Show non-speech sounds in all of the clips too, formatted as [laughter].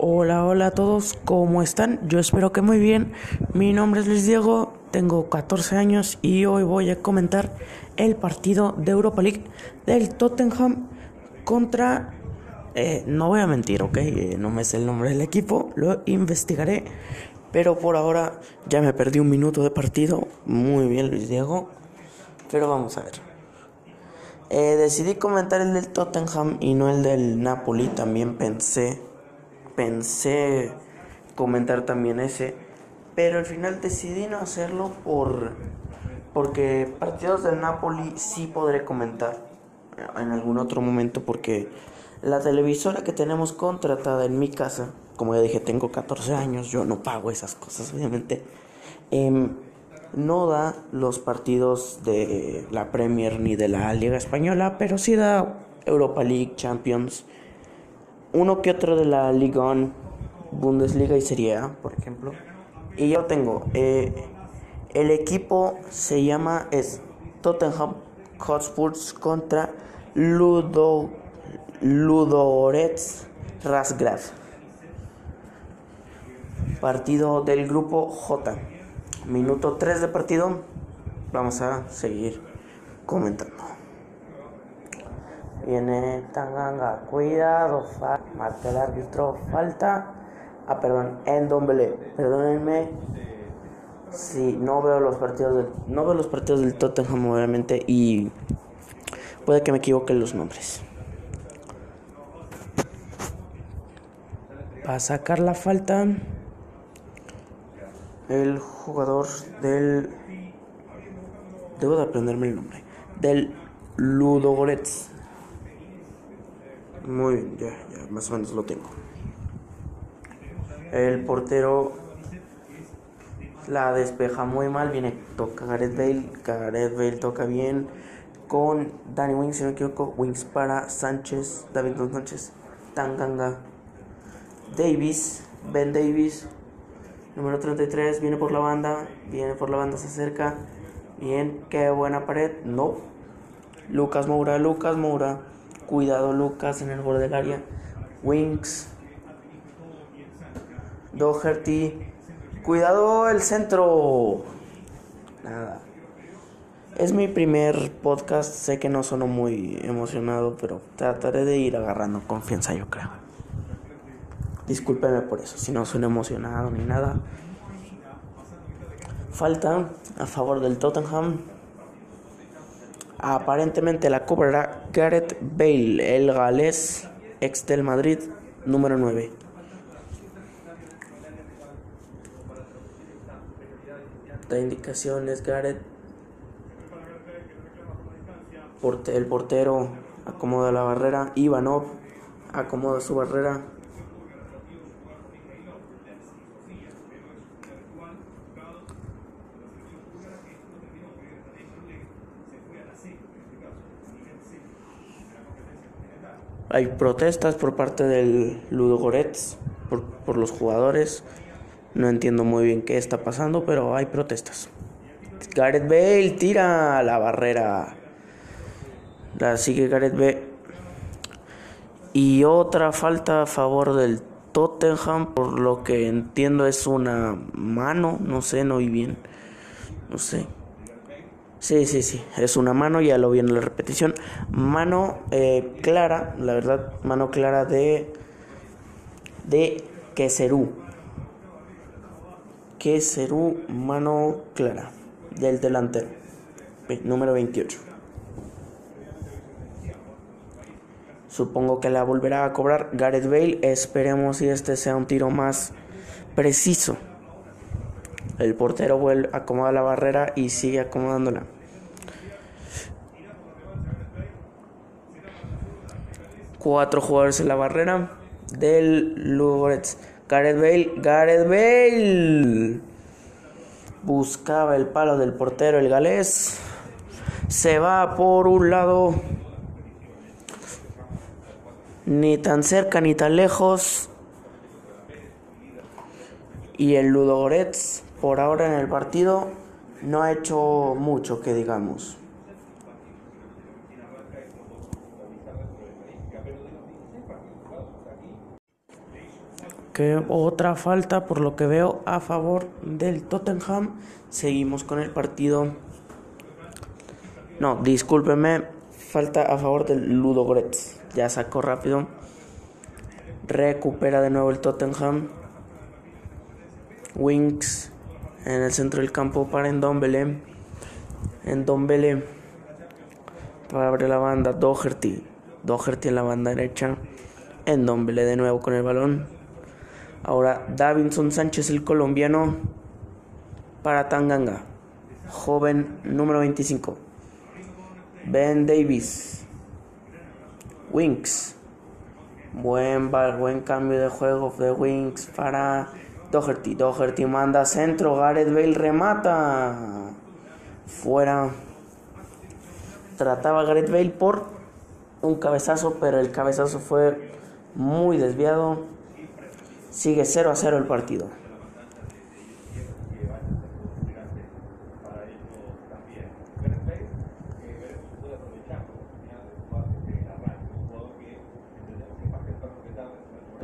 Hola, hola a todos, ¿cómo están? Yo espero que muy bien. Mi nombre es Luis Diego, tengo 14 años y hoy voy a comentar el partido de Europa League del Tottenham contra... Eh, no voy a mentir, ¿ok? Eh, no me sé el nombre del equipo, lo investigaré. Pero por ahora ya me perdí un minuto de partido. Muy bien, Luis Diego. Pero vamos a ver. Eh, decidí comentar el del Tottenham y no el del Napoli. También pensé pensé comentar también ese, pero al final decidí no hacerlo por porque partidos del Napoli sí podré comentar en algún otro momento porque la televisora que tenemos contratada en mi casa, como ya dije, tengo 14 años, yo no pago esas cosas obviamente, em, no da los partidos de la Premier ni de la Liga Española, pero sí da Europa League, Champions uno que otro de la Liga Bundesliga y Serie A, por ejemplo. Y yo tengo. Eh, el equipo se llama es Tottenham Hotspurs contra Ludo Ludogorets Rasgrad. Partido del grupo J. Minuto 3 de partido. Vamos a seguir comentando. Viene Tanganga, cuidado, marca el árbitro, falta. Ah, perdón, en Dombele, perdónenme. Si no veo los partidos del, no veo los partidos del Tottenham obviamente y puede que me equivoque los nombres. Para sacar la falta el jugador del debo de aprenderme el nombre del Ludogorets muy bien, ya, ya, más o menos lo tengo. El portero la despeja muy mal, viene, toca Gareth Bale, Gareth Bale toca bien con Danny Wings, si no me equivoco, Wings para Sánchez, David Sánchez, Tanganga, Davis, Ben Davis, número 33, viene por la banda, viene por la banda, se acerca, bien, qué buena pared, no, Lucas Moura, Lucas Moura Cuidado Lucas en el borde del área. Wings. Doherty. Cuidado el centro. Nada. Es mi primer podcast. Sé que no sono muy emocionado, pero trataré de ir agarrando confianza, yo creo. Discúlpeme por eso, si no sueno emocionado ni nada. Falta a favor del Tottenham. Aparentemente la cobrará Gareth Bale, el galés ex del Madrid, número 9. Da indicaciones Gareth. El portero acomoda la barrera. Ivanov acomoda su barrera. Hay protestas por parte del Ludogorets, por, por los jugadores. No entiendo muy bien qué está pasando, pero hay protestas. Gareth Bale tira la barrera. La sigue Gareth Bale. Y otra falta a favor del Tottenham, por lo que entiendo es una mano, no sé, no vi bien. No sé. Sí, sí, sí, es una mano, ya lo vi en la repetición. Mano eh, clara, la verdad, mano clara de, de Queserú. Queserú, mano clara, del delantero, número 28. Supongo que la volverá a cobrar Gareth Bale. Esperemos si este sea un tiro más preciso. El portero vuelve, acomoda la barrera y sigue acomodándola. Cuatro jugadores en la barrera del Lugorets. Gareth Bale, Gareth Bale. Buscaba el palo del portero, el galés. Se va por un lado. Ni tan cerca ni tan lejos. Y el Ludogorets por ahora en el partido no ha hecho mucho que digamos. Otra falta por lo que veo a favor del Tottenham. Seguimos con el partido. No, discúlpeme, falta a favor del Ludogorets. Ya sacó rápido. Recupera de nuevo el Tottenham. Wings en el centro del campo para Endombele. Endombele para abrir la banda. Doherty. Doherty en la banda derecha. Endombele de nuevo con el balón. Ahora Davinson Sánchez, el colombiano, para Tanganga. Joven número 25. Ben Davis. Winks. Buen, buen cambio de juego de Winks para Doherty. Doherty manda centro. Gareth Bale remata. Fuera. Trataba Gareth Bale por un cabezazo, pero el cabezazo fue muy desviado. Sigue 0 a 0 el partido.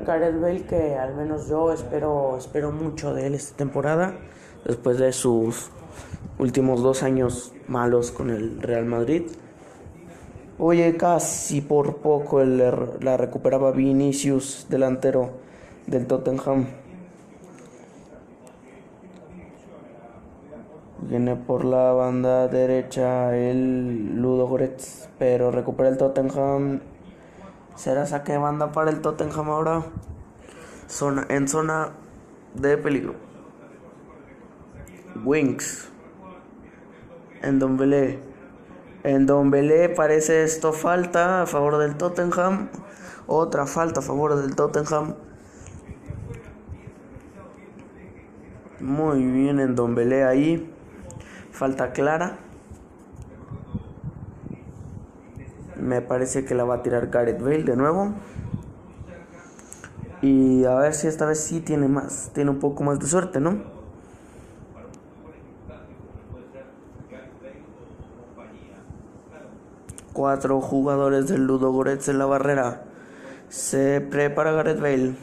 Gareth Bale que al menos yo espero espero mucho de él esta temporada después de sus últimos dos años malos con el Real Madrid. Oye, casi por poco el, la recuperaba Vinicius, delantero del Tottenham. Viene por la banda derecha el Ludo Goretz, pero recupera el Tottenham Será saque de banda para el Tottenham ahora. Zona, en zona de peligro. Wings. En Don Belé. En Don Belé parece esto falta a favor del Tottenham. Otra falta a favor del Tottenham. Muy bien en Don Belé ahí. Falta clara. Me parece que la va a tirar Gareth Bale de nuevo. Y a ver si esta vez sí tiene más, tiene un poco más de suerte, ¿no? Cuatro jugadores del Ludo Goretz en la barrera. Se prepara Gareth Bale.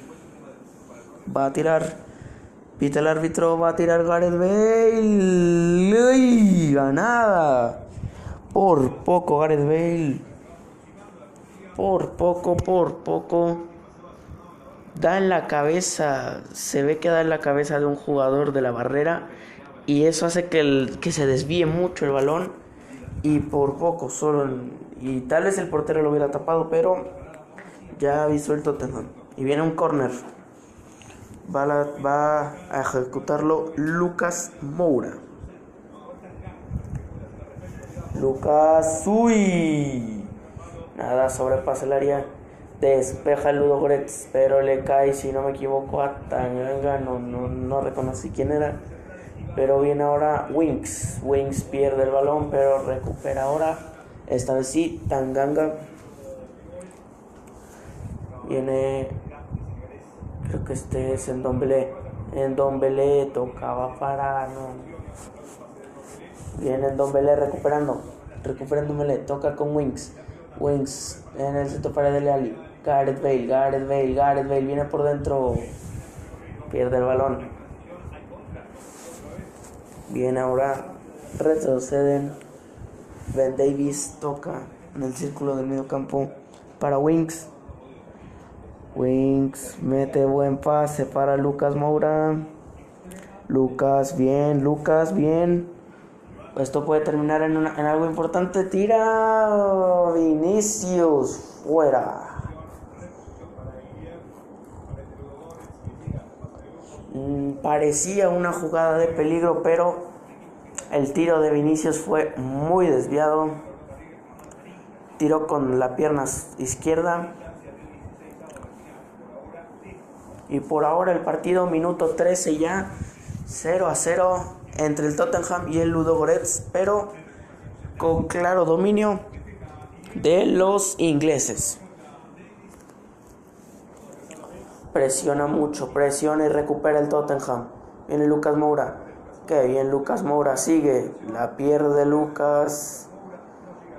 Va a tirar. Pita el árbitro, va a tirar Gareth Bale. ¡Uy! Ganada. Por poco Gareth Bale por poco, por poco, da en la cabeza, se ve que da en la cabeza de un jugador de la barrera y eso hace que, el, que se desvíe mucho el balón y por poco, solo, y tal vez el portero lo hubiera tapado, pero ya visto el Tottenham y viene un corner. Va, va a ejecutarlo Lucas Moura. Lucas, uy, Nada, sobrepasa el área. Despeja Ludo Gretz, pero le cae, si no me equivoco, a Tanganga. No, no, no reconocí quién era. Pero viene ahora Winks. Winks pierde el balón, pero recupera ahora. Esta vez sí, Tanganga. Viene. Creo que este es en Don Belé. En Don Belé tocaba para. No. Viene en Don Belé recuperando. Recuperando Belé. Toca con Winks. Wings en el centro para Dele Ali. Gareth Bale, Gareth Bale, Gareth Bale viene por dentro. Pierde el balón. Viene ahora. Retroceden. Ben Davis toca en el círculo del medio campo para Wings. Wings mete buen pase para Lucas Moura. Lucas, bien, Lucas, bien. Esto puede terminar en, algo importante. Tira Vinicius fuera. Mm, parecía una jugada de peligro, pero el tiro de Vinicius fue muy desviado. Tiró con la pierna izquierda. Y por ahora el partido, minuto 13 ya, 0 a 0 entre el Tottenham y el Ludogorets, pero con claro dominio de los ingleses. Presiona mucho, presiona y recupera el Tottenham. Viene Lucas Moura. Qué bien, Lucas Moura sigue. La pierde Lucas.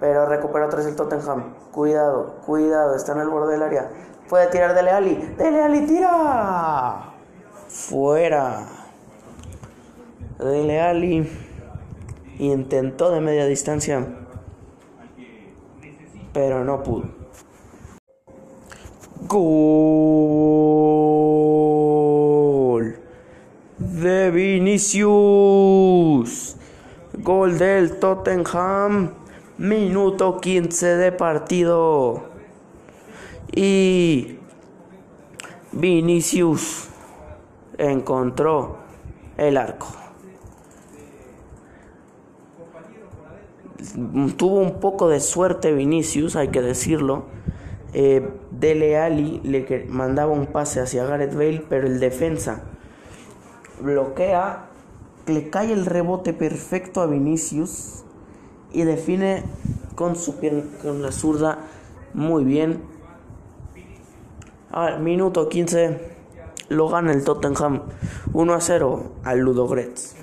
Pero recupera otra vez el Tottenham. Cuidado, cuidado, está en el borde del área. Puede tirar Dele Ali. Dele Ali, tira. Fuera. Dele Ali intentó de media distancia, pero no pudo. Gol de Vinicius. Gol del Tottenham. Minuto 15 de partido. Y Vinicius encontró el arco. Tuvo un poco de suerte Vinicius, hay que decirlo. Eh, Dele Ali le mandaba un pase hacia Gareth Bale, pero el defensa bloquea, le cae el rebote perfecto a Vinicius y define con su con la zurda muy bien. Al minuto 15 lo gana el Tottenham 1 a 0 al Ludogorets.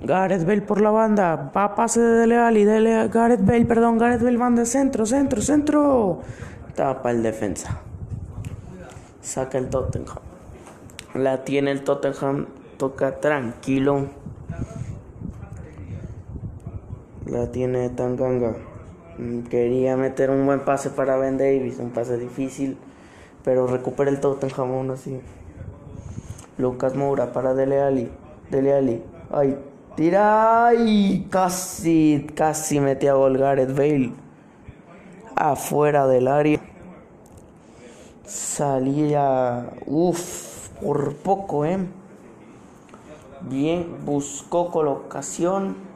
Gareth Bale por la banda, va pase de Leal y de Gareth Bale, perdón, Gareth Bale banda centro, centro, centro. Tapa el defensa. Saca el Tottenham. La tiene el Tottenham, toca tranquilo. La tiene Tanganga. Mm, quería meter un buen pase para Ben Davis, un pase difícil, pero recupera el Tottenham aún así. Lucas Moura para Dele Alli. Dele Alli. Ay, tira y casi, casi metía a gol Gareth Bale. Afuera del área. Salía, uff, por poco, eh. Bien, buscó colocación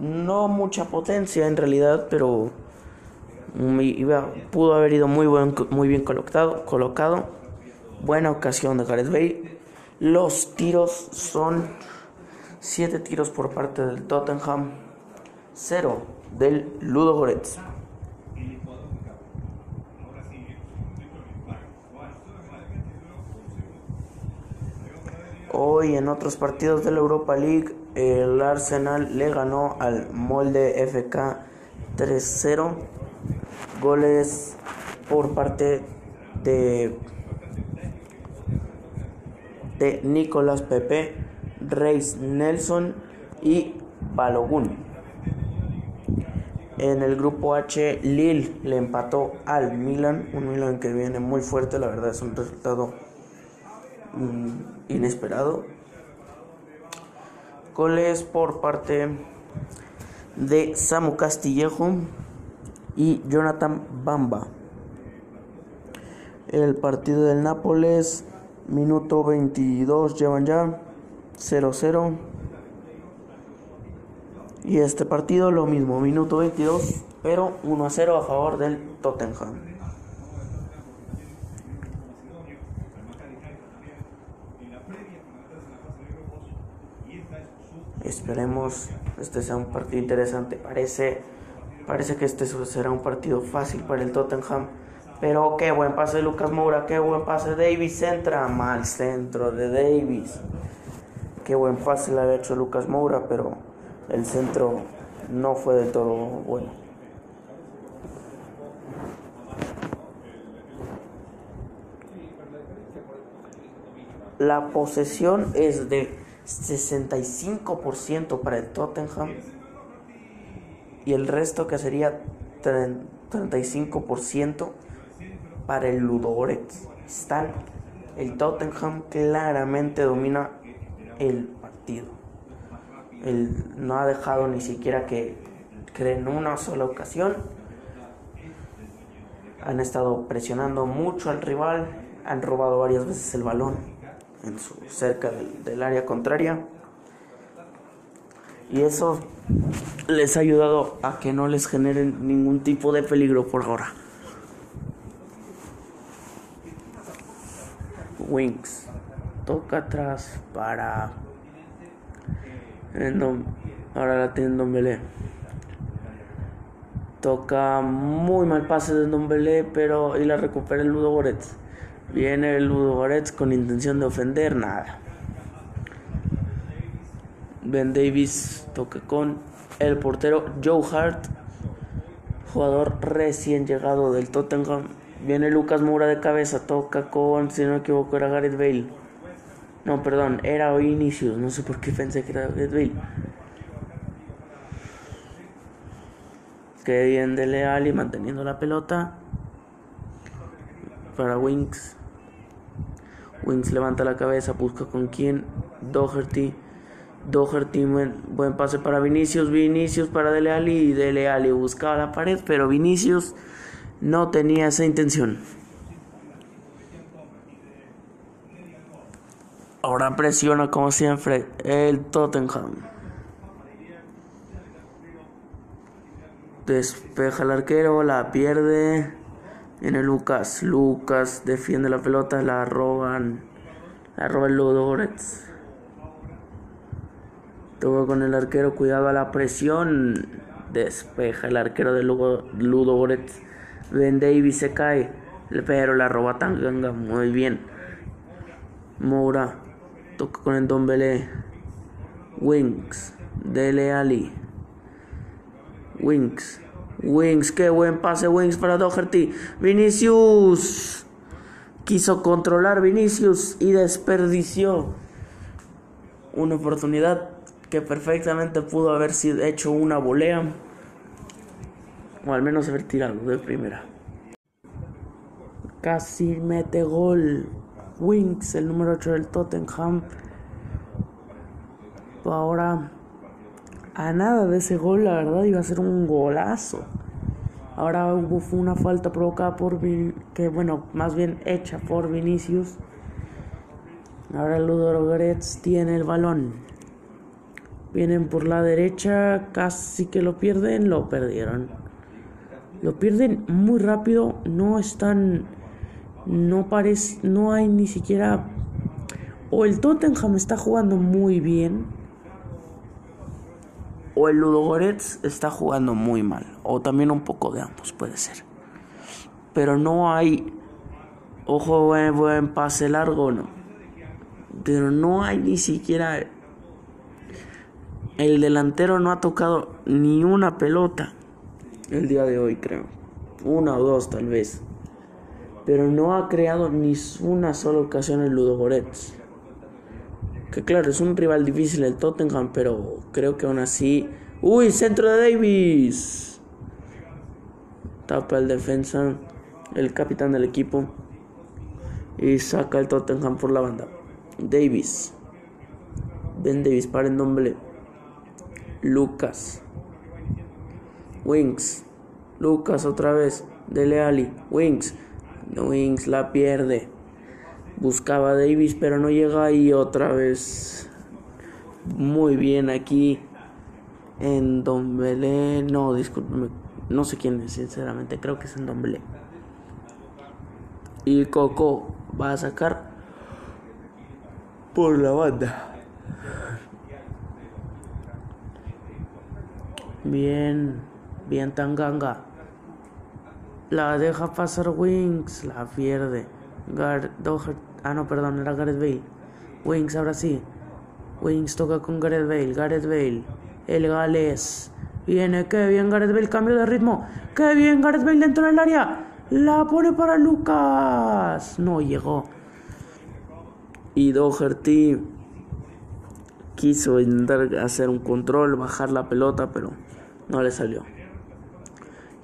no mucha potencia en realidad, pero pudo haber ido muy, buen, muy bien colocado, colocado. Buena ocasión de Gareth Bale. Los tiros son 7 tiros por parte del Tottenham, 0 del Ludo Goretz. Hoy en otros partidos de la Europa League el Arsenal le ganó al Molde FK 3-0. Goles por parte de, de Nicolás Pepe, Reis Nelson y Balogun. En el grupo H, Lille le empató al Milan, un Milan que viene muy fuerte, la verdad es un resultado mm, inesperado goles por parte de Samu Castillejo y Jonathan Bamba. El partido del Nápoles, minuto 22, llevan ya 0-0. Y este partido lo mismo, minuto 22, pero 1-0 a favor del Tottenham. Esperemos este sea un partido interesante. Parece, parece que este será un partido fácil para el Tottenham. Pero qué buen pase de Lucas Moura, qué buen pase Davis. Entra mal centro de Davis. Qué buen pase le había hecho Lucas Moura, pero el centro no fue del todo bueno. La posesión es de 65% para el Tottenham y el resto que sería 35% para el Ludogorets. Están, el Tottenham claramente domina el partido. Él no ha dejado ni siquiera que creen una sola ocasión. Han estado presionando mucho al rival, han robado varias veces el balón en su, cerca del, área contraria. Y eso les ha ayudado a que no les generen ningún tipo de peligro por ahora. Wings. Toca atrás para. ahora la tiene Dombele. Toca muy mal pase de Dombele, pero. Y la recupera el Ludo Goretz. Viene el Ludogorets con intención de ofender, nada. Ben Davis toca con el portero Joe Hart, jugador recién llegado del Tottenham, Viene Lucas Moura de cabeza, toca con, si no me equivoco, era Gareth Bale. No, perdón, era Vinicius, no sé por qué pensé que era Gareth Bale. Que bien de Leal y manteniendo la pelota para Winks. Winks levanta la cabeza, busca con quién. Doherty. Doherty, buen, buen pase para Vinicius. Vinicius para Dele Alli. Y Dele Alli buscaba la pared, pero Vinicius no tenía esa intención. Ahora presiona como siempre el Tottenham. Despeja el arquero, la pierde. Viene Lucas. Lucas defiende la pelota, la roban. La roba el. Todo con el arquero, cuidado a la presión. Despeja el arquero de Ludogorets. Ben Davis se cae, pero la roba Tanganga muy bien. Moura toca con el Don Belé. Wings, Dele Ali. Wings, Wings, qué buen pase Wings para Doherty. Vinicius quiso controlar Vinicius y desperdició una oportunidad que perfectamente pudo haber sido hecho una volea o al menos haber tirado de primera. Casi mete gol Wings, el número 8 del Tottenham. Ahora a nada de ese gol, la verdad iba a ser un golazo. Ahora hubo una falta provocada por que bueno, más bien hecha por Vinicius. Ahora Ludo Gretz tiene el balón. Vienen por la derecha, casi que lo pierden, lo perdieron. Lo pierden muy rápido, no están no parece no hay ni siquiera o el Tottenham está jugando muy bien o el Ludogorets está jugando muy mal. O también un poco de ambos, puede ser. Pero no hay. Ojo, buen, buen pase largo, no. Pero no hay ni siquiera. El delantero no ha tocado ni una pelota el día de hoy, creo. Una o dos, tal vez. Pero no ha creado ni una sola ocasión el Ludogorets. Que claro, es un rival difícil el Tottenham, pero creo que aún así. ¡Uy! Centro de Davis. Tapa el defensa, el capitán del equipo. Y saca el Tottenham por la banda. Davis. Ben Davis para el nombre. Lucas. Wings. Lucas otra vez. Dele Ali. Wings. Wings la pierde. Buscaba a Davis, pero no llega y otra vez. Muy bien aquí en Don Belé. No, discúlpeme. No sé quién es, sinceramente. Creo que es en Don Belé. Y Coco va a sacar por la banda. Bien, bien Tanganga. La deja pasar Wings, la pierde. Gar Ah, no, perdón, era Gareth Bale. Wings, ahora sí. Wings toca con Gareth Bale. Gareth Bale. El galés. Viene, qué bien Gareth Bale, cambio de ritmo. Qué bien Gareth Bale dentro del área. La pone para Lucas. No llegó. Y Doherty quiso intentar hacer un control, bajar la pelota, pero no le salió.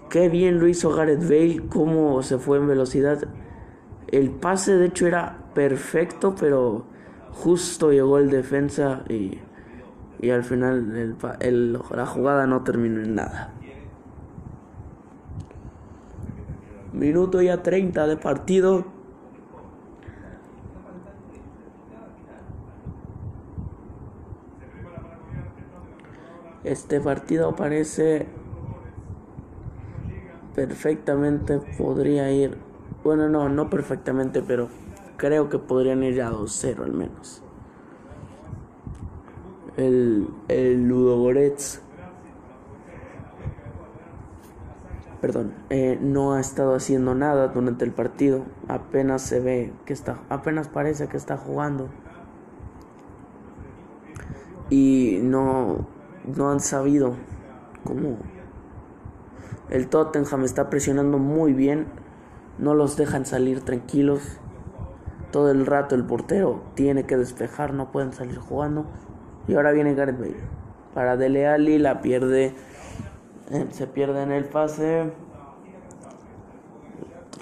Qué bien lo hizo Gareth Bale, cómo se fue en velocidad. El pase de hecho era perfecto, pero justo llegó el defensa y, y al final la jugada no terminó en nada. Minuto ya 30 de partido. Este partido parece perfectamente podría ir. Bueno, no, no perfectamente, pero creo que podrían ir a 2-0 al menos. El, el Ludogorets, perdón, eh, no ha estado haciendo nada durante el partido. Apenas se ve que está, apenas parece que está jugando. Y no, no han sabido cómo. El Tottenham está presionando muy bien no los dejan salir tranquilos. Todo el rato el portero tiene que despejar, no pueden salir jugando. Y ahora viene Gareth Bale. Para Dele Alli la pierde, eh, se pierde en el pase.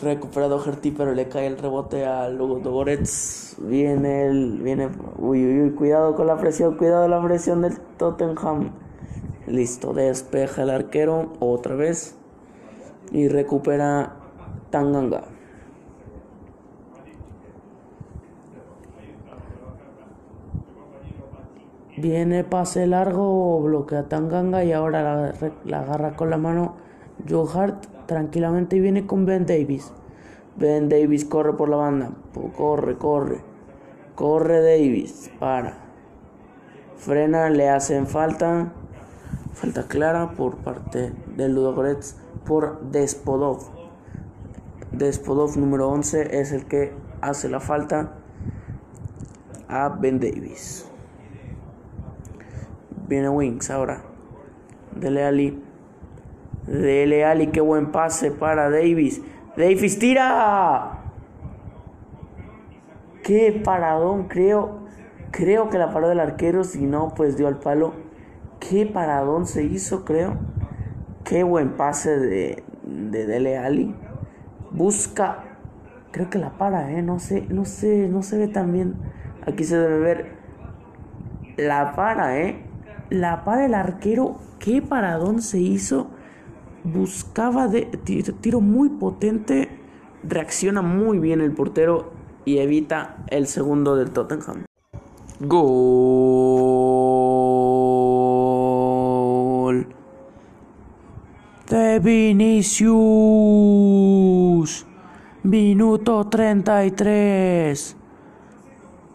Recuperado Gerti, pero le cae el rebote a Lugo. Viene el, viene, uy, uy, uy, cuidado con la presión, cuidado la presión del Tottenham. Listo, despeja el arquero otra vez y recupera Tanganga. Viene pase largo, bloquea Tanganga y ahora la, la agarra con la mano Joe Hart tranquilamente y viene con Ben Davis. Ben Davis corre por la banda, corre, corre, corre Davis, para. Frena, le hacen falta, falta clara por parte del Ludogorets por Despodov. Despodov número 11 es el que hace la falta a Ben Davis. Viene Wings ahora. Dele Ali. Dele Ali, qué buen pase para Davis. Davis tira. Qué paradón, creo. Creo que la paró del arquero, si no, pues dio al palo. Qué paradón se hizo, creo. Qué buen pase de, de Dele Ali. Busca. Creo que la para, eh. No sé, no sé, no se ve tan bien. Aquí se debe ver. La para, eh la para el arquero, qué paradón se hizo. Buscaba de tiro muy potente, reacciona muy bien el portero y evita el segundo del Tottenham. Gol de Vinicius. Minuto 33.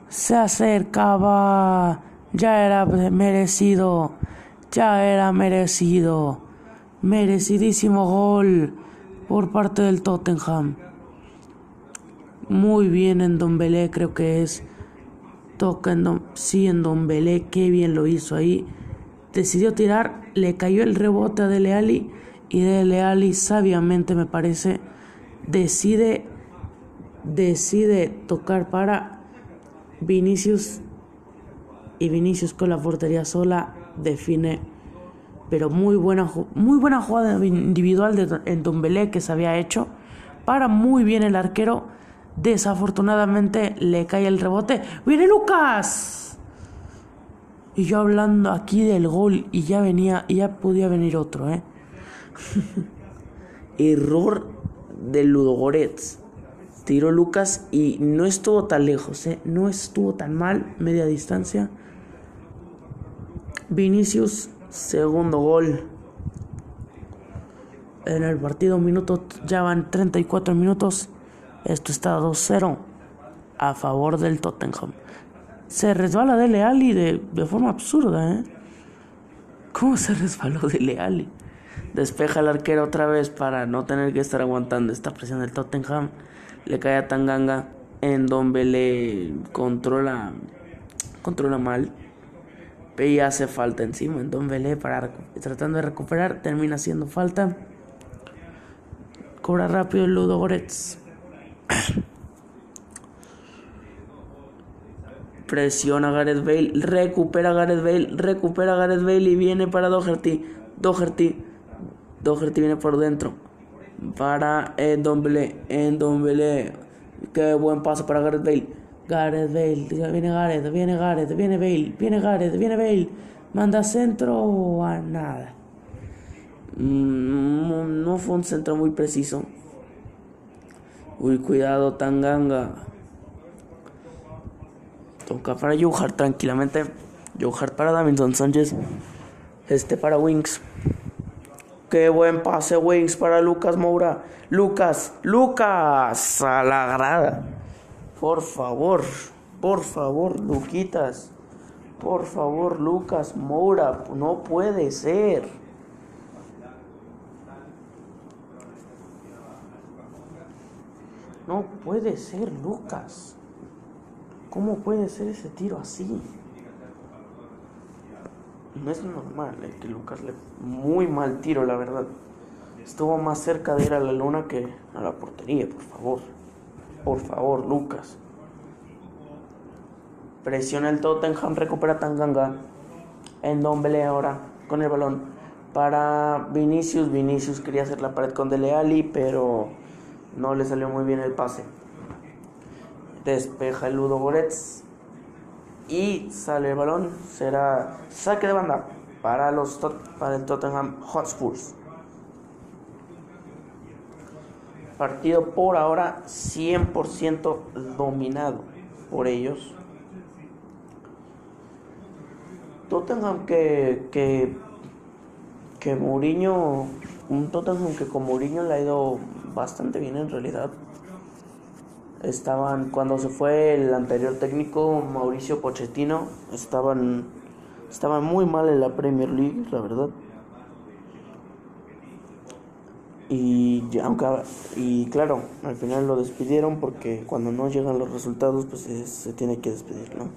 Se acercaba ya era merecido, ya era merecido. Merecidísimo gol por parte del Tottenham. Muy bien en Don Belé, creo que es. Toca en Don, sí, en Don Belé, qué bien lo hizo ahí. Decidió tirar, le cayó el rebote a Dele Alli y Dele Alli sabiamente me parece decide decide tocar para Vinicius y Vinicius con la portería sola define pero muy buena muy buena jugada individual de en Dombelé que se había hecho. Para muy bien el arquero. Desafortunadamente le cae el rebote. Viene Lucas y yo hablando aquí del gol y ya venía ya podía venir otro eh [laughs] error de Ludogorets. Tiró Lucas y no estuvo tan lejos, ¿eh? no estuvo tan mal, media distancia. Vinicius, segundo gol en el partido, minuto, ya van 34 minutos. Esto está 2-0 a favor del Tottenham. Se resbala de Leali de, de forma absurda, ¿eh? ¿Cómo se resbaló de Leali? Despeja el arquero otra vez para no tener que estar aguantando esta presión del Tottenham. Le cae a Tanganga. En donde le controla, controla mal y hace falta encima. En Don Belé para tratando de recuperar, termina haciendo falta. Cobra rápido el Ludo Goretz. [coughs] Presiona Gareth Bale, recupera Gareth Bale, recupera Gareth Bale y viene para Doherty. Doherty, Doherty viene por dentro. Para Endombele, Endombele. Qué buen paso para Gareth Bale. Gareth Bale, viene Gareth, viene Gareth, viene Bale, viene Gareth, viene Bale. Manda centro a nada. Mm, no fue un centro muy preciso. Uy, cuidado, Tanganga. Toca para Johart tranquilamente. Johart para Davinson Sánchez. Este para Wings. Qué buen pase, Wings para Lucas Moura. Lucas, Lucas a la grada. Por favor, por favor, Luquitas. Por favor, Lucas Moura. No puede ser. No puede ser, Lucas. ¿Cómo puede ser ese tiro así? No es normal, el que Lucas le muy mal tiro, la verdad. Estuvo más cerca de ir a la luna que a la portería, por favor. Por favor, Lucas. Presiona el Tottenham, recupera Tanganga. En Dombele ahora con el balón para Vinicius. Vinicius quería hacer la pared con Dele Alli, pero no le salió muy bien el pase. Despeja el Ludo Goretz y sale el balón. Será saque de banda para, los, para el Tottenham Hotspurs. Partido por ahora 100% dominado por ellos. Tottenham que, que, que Mourinho, un Tottenham que con Mourinho le ha ido bastante bien en realidad. Estaban, cuando se fue el anterior técnico, Mauricio Pochettino, estaban, estaban muy mal en la Premier League, la verdad. Y aunque y claro, al final lo despidieron porque cuando no llegan los resultados, pues se, se tiene que despedir, ¿no?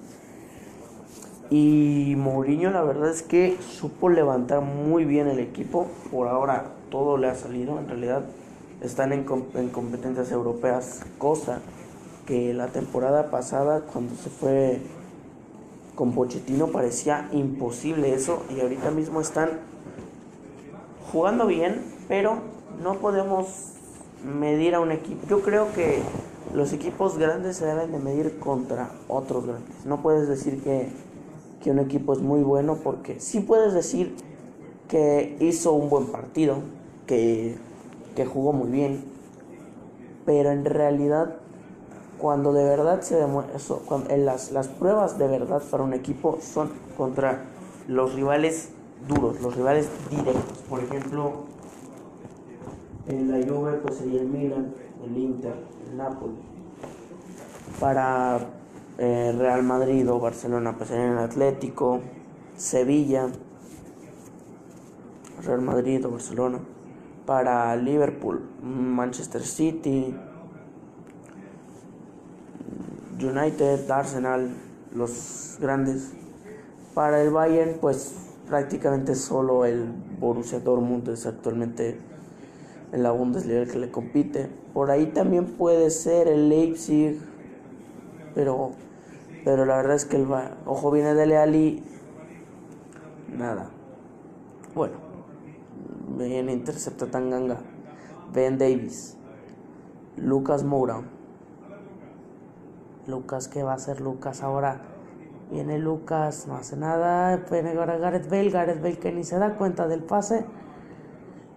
Y Mourinho la verdad es que supo levantar muy bien el equipo. Por ahora todo le ha salido. En realidad están en, en competencias europeas, cosa que la temporada pasada cuando se fue con Pochettino parecía imposible eso y ahorita mismo están jugando bien, pero no podemos medir a un equipo. Yo creo que los equipos grandes se deben de medir contra otros grandes. No puedes decir que que un equipo es muy bueno porque sí puedes decir que hizo un buen partido, que, jugó muy bien, pero en realidad cuando de verdad se demuestra las, las pruebas de verdad para un equipo son contra los rivales duros, los rivales directos. Por ejemplo, en la Juve pues sería el Milan, el Inter, el Napoli. Para eh, Real Madrid o Barcelona pues en el Atlético, Sevilla, Real Madrid o Barcelona, para Liverpool, Manchester City, United, Arsenal, los grandes. Para el Bayern pues prácticamente solo el Borussia Dortmund es actualmente en la Bundesliga que le compite. Por ahí también puede ser el Leipzig, pero pero la verdad es que el ojo viene de Leali. Nada. Bueno. Viene intercepta Tanganga. Ben Davis. Lucas Moura. Lucas, ¿qué va a hacer Lucas ahora? Viene Lucas, no hace nada. Viene ahora Gareth Bale. Gareth Bale que ni se da cuenta del pase.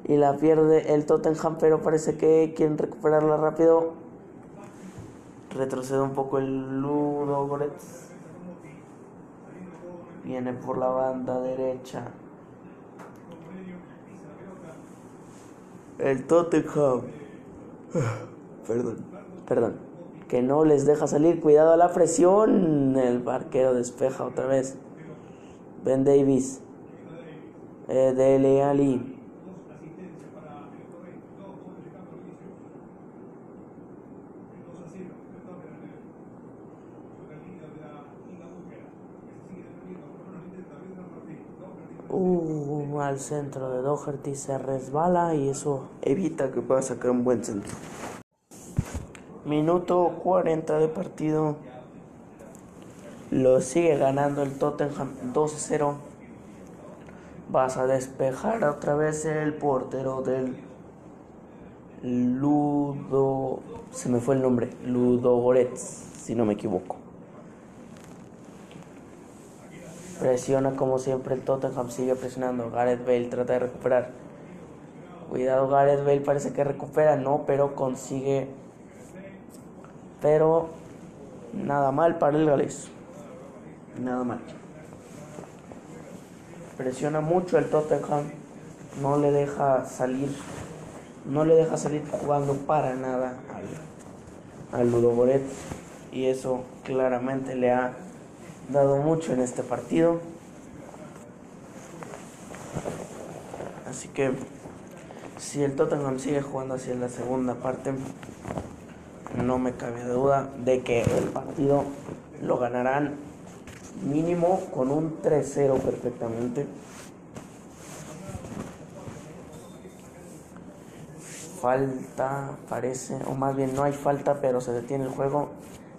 Y la pierde el Tottenham, pero parece que quieren recuperarla rápido. Retrocede un poco el Ludo Goretz. Viene por la banda derecha. El Tottenham. [sighs] Perdón, perdón. Que no les deja salir. Cuidado a la presión. El barquero despeja otra vez. Ben Davis. Eh, Dele Ali. Uh, al centro de Doherty se resbala y eso evita que pueda sacar un buen centro. Minuto 40 de partido. Lo sigue ganando el Tottenham 2-0. Vas a despejar otra vez el portero del Ludo. Se me fue el nombre. Ludo Goretz, si no me equivoco. Presiona como siempre el Tottenham, sigue presionando. Gareth Bale trata de recuperar. Cuidado, Gareth Bale parece que recupera, no, pero consigue. Pero nada mal para el galés. Nada mal. Presiona mucho el Tottenham. No le deja salir. No le deja salir jugando para nada al, al Y eso claramente le ha dado mucho en este partido. Así que si el Tottenham sigue jugando así en la segunda parte, no me cabe duda de que el partido lo ganarán mínimo con un 3-0 perfectamente. falta, parece, o más bien no hay falta, pero se detiene el juego.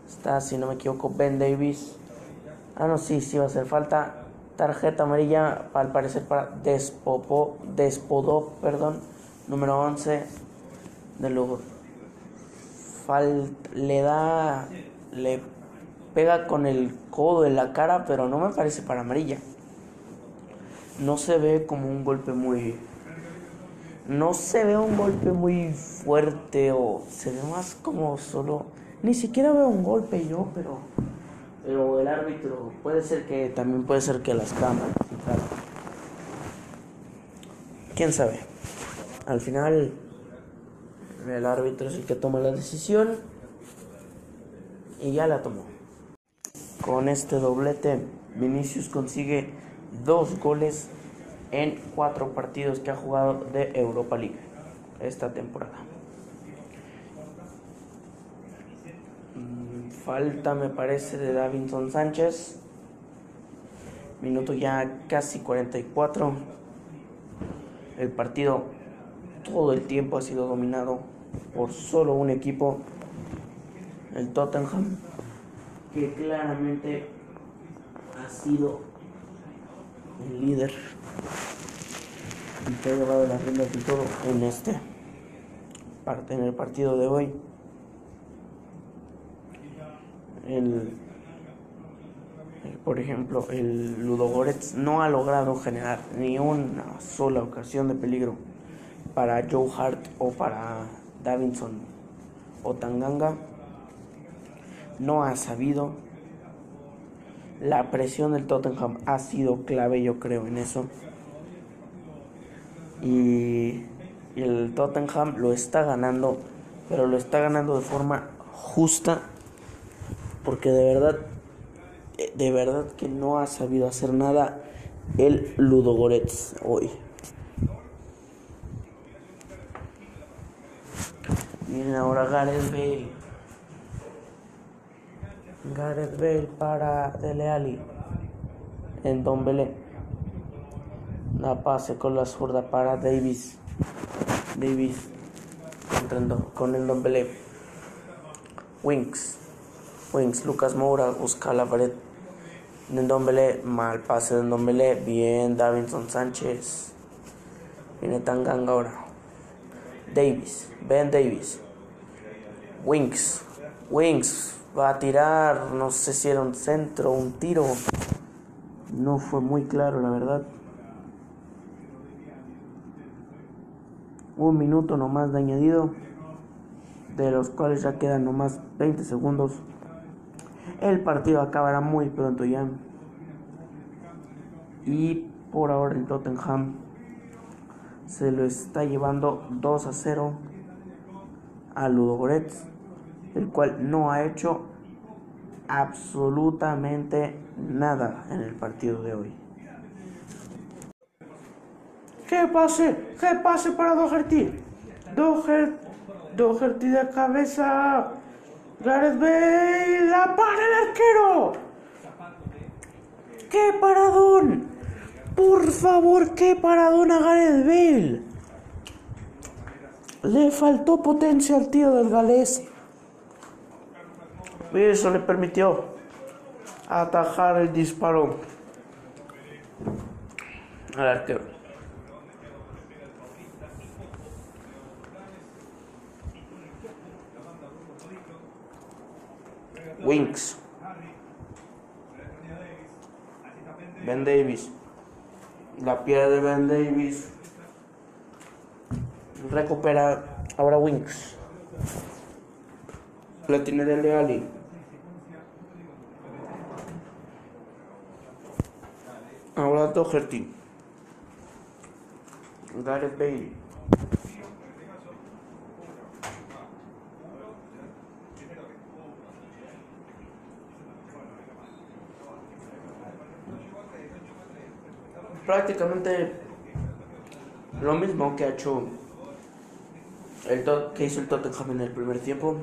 Está, si no me equivoco, Ben Davis. Ah, no, sí, sí va a hacer falta. Tarjeta amarilla, al parecer para Despopo, Despodó, perdón, número 11 de luego. le da, le pega con el codo en la cara, pero no me parece para amarilla. No se ve como un golpe muy, no se ve un golpe muy fuerte o se ve más como solo, ni siquiera veo un golpe yo, pero pero el árbitro puede ser que también puede ser que las cámaras quién sabe. Al final el árbitro es el que toma la decisión y ya la tomó. Con este doblete Vinicius consigue dos goles en cuatro partidos que ha jugado de Europa League esta temporada Falta, me parece, de Davinson Sánchez. Minuto ya casi 44. El partido todo el tiempo ha sido dominado por solo un equipo, el Tottenham, que claramente ha sido el líder y que ha llevado las riendas de todo en este en el partido de hoy el, por ejemplo, el Ludogorets no ha logrado generar ni una sola ocasión de peligro para Joe Hart o para Davinson o Tanganga. No ha sabido. La presión del Tottenham ha sido clave, yo creo, en eso. Y, y el Tottenham lo está ganando, pero lo está ganando de forma justa porque de verdad, de verdad que no ha sabido hacer nada el Ludogorets hoy. Miren ahora Gareth Bale. Gareth Bale para Dele Alli en Don Belé. La pase con la zurda para Davis. Davis entrando con el Don Belé. Winks. Wings, Lucas Moura busca la pared. Ndombele, mal pase de Ndombele. Bien, Davinson Sánchez. Viene Tanganga ahora. Davis, Ben Davis. Wings, Wings va a tirar. No sé si era un centro, un tiro. No fue muy claro, la verdad. Un minuto nomás de añadido, de los cuales ya quedan nomás 20 segundos. El partido acabará muy pronto ya. Y por ahora el Tottenham se lo está llevando 2 a 0 a Ludogorets, el cual no ha hecho absolutamente nada en el partido de hoy. ¿Qué pase? ¿Qué pase para Doherty? Doherty de cabeza. Gareth Bale, la para el arquero. ¡Qué paradón! Por favor, qué paradón a Gareth Bale. Le faltó potencia al tío del galés. Eso le permitió atajar el disparo al arquero. Winks. Ben Davis. La piedra de Ben Davis. Recupera ahora Winks. La tiene de Leali. Ahora Doherty. Gareth Bailey. Prácticamente lo mismo que ha hecho el que hizo el Tottenham en el primer tiempo.